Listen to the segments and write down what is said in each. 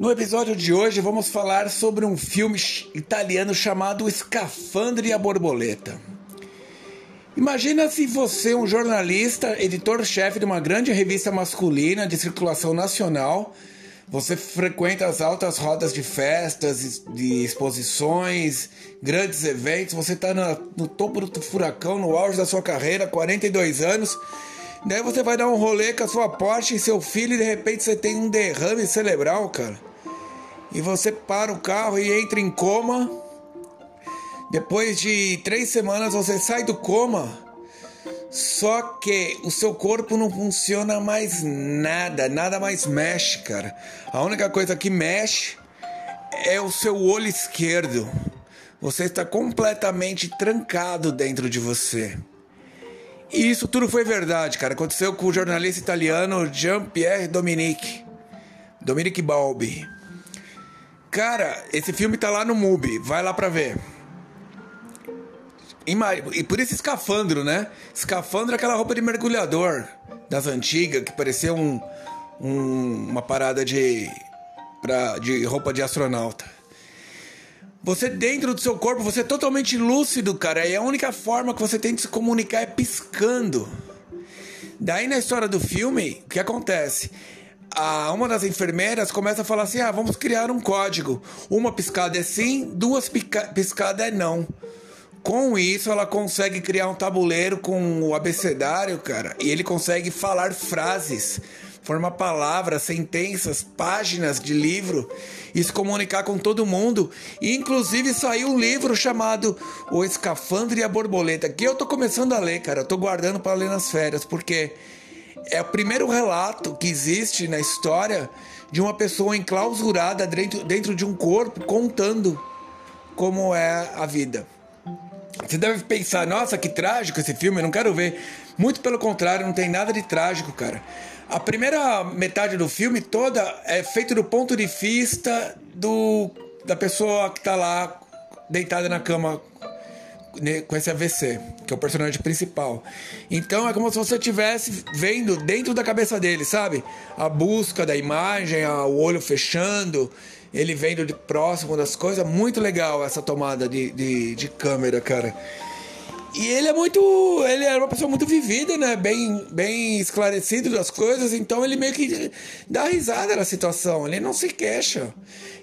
No episódio de hoje vamos falar sobre um filme italiano chamado Escafandre e a Borboleta. Imagina se você, um jornalista, editor-chefe de uma grande revista masculina de circulação nacional, você frequenta as altas rodas de festas, de exposições, grandes eventos, você está no topo do furacão, no auge da sua carreira, 42 anos, Daí você vai dar um rolê com a sua Porsche e seu filho e de repente você tem um derrame cerebral, cara. E você para o carro e entra em coma. Depois de três semanas você sai do coma. Só que o seu corpo não funciona mais nada, nada mais mexe, cara. A única coisa que mexe é o seu olho esquerdo. Você está completamente trancado dentro de você. E isso tudo foi verdade, cara. Aconteceu com o jornalista italiano Jean-Pierre Dominique. Dominique Balbi. Cara, esse filme tá lá no MUBI. Vai lá pra ver. E por isso escafandro, né? Escafandro é aquela roupa de mergulhador das antigas, que parecia um, um, uma parada de, pra, de roupa de astronauta. Você dentro do seu corpo, você é totalmente lúcido, cara. E a única forma que você tem de se comunicar é piscando. Daí na história do filme, o que acontece? A, uma das enfermeiras começa a falar assim: ah, vamos criar um código. Uma piscada é sim, duas piscadas é não. Com isso, ela consegue criar um tabuleiro com o abecedário, cara, e ele consegue falar frases formar palavras, sentenças, páginas de livro e se comunicar com todo mundo. E, inclusive saiu um livro chamado O Escafandre e a Borboleta, que eu tô começando a ler, cara. Eu tô guardando para ler nas férias, porque é o primeiro relato que existe na história de uma pessoa enclausurada dentro, dentro de um corpo contando como é a vida. Você deve pensar, nossa, que trágico esse filme, eu não quero ver. Muito pelo contrário, não tem nada de trágico, cara. A primeira metade do filme toda é feita do ponto de vista do, da pessoa que tá lá deitada na cama né, com esse AVC, que é o personagem principal. Então é como se você estivesse vendo dentro da cabeça dele, sabe? A busca da imagem, o olho fechando, ele vendo de próximo das coisas. Muito legal essa tomada de, de, de câmera, cara. E ele é muito. Ele é uma pessoa muito vivida, né? Bem, bem esclarecido das coisas, então ele meio que dá risada na situação, ele não se queixa.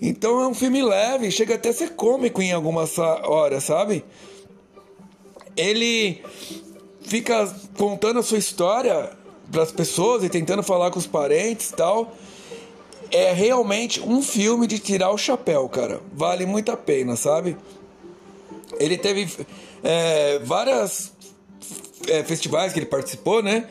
Então é um filme leve, chega até a ser cômico em algumas horas, sabe? Ele fica contando a sua história para as pessoas e tentando falar com os parentes e tal. É realmente um filme de tirar o chapéu, cara. Vale muito a pena, sabe? Ele teve é, várias é, festivais que ele participou, né?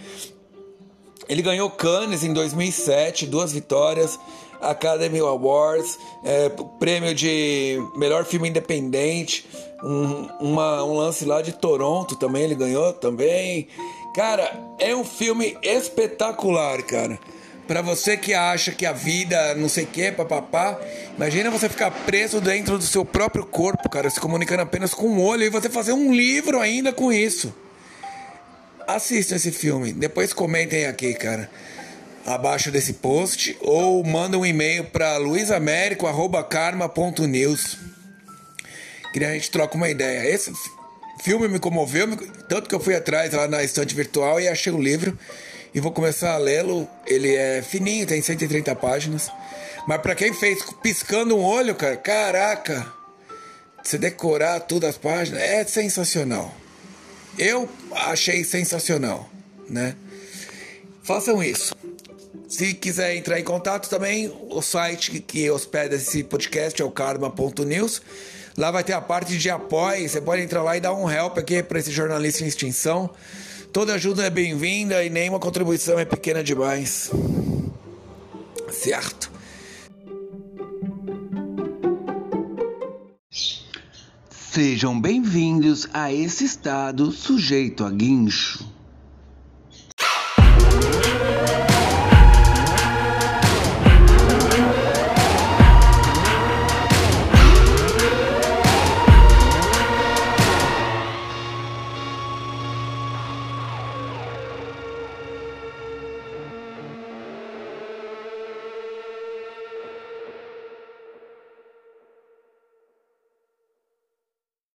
Ele ganhou Cannes em 2007, duas vitórias, Academy Awards, é, prêmio de melhor filme independente, um, uma, um lance lá de Toronto também ele ganhou também. Cara, é um filme espetacular, cara. Para você que acha que a vida não sei o que, papapá, imagina você ficar preso dentro do seu próprio corpo, cara, se comunicando apenas com o olho e você fazer um livro ainda com isso. Assista esse filme, depois comentem aqui, cara, abaixo desse post ou manda um e-mail para luisamérico@karma.news. Que a gente troca uma ideia. Esse filme me comoveu, tanto que eu fui atrás lá na estante virtual e achei o livro e vou começar a lê-lo. Ele é fininho, tem 130 páginas. Mas para quem fez piscando um olho, cara, caraca, você decorar todas as páginas é sensacional. Eu achei sensacional, né? Façam isso. Se quiser entrar em contato também, o site que hospeda esse podcast é o karma.news. Lá vai ter a parte de apoio. Você pode entrar lá e dar um help aqui para esse jornalista em extinção Toda ajuda é bem-vinda e nenhuma contribuição é pequena demais. Certo? Sejam bem-vindos a esse estado sujeito a guincho.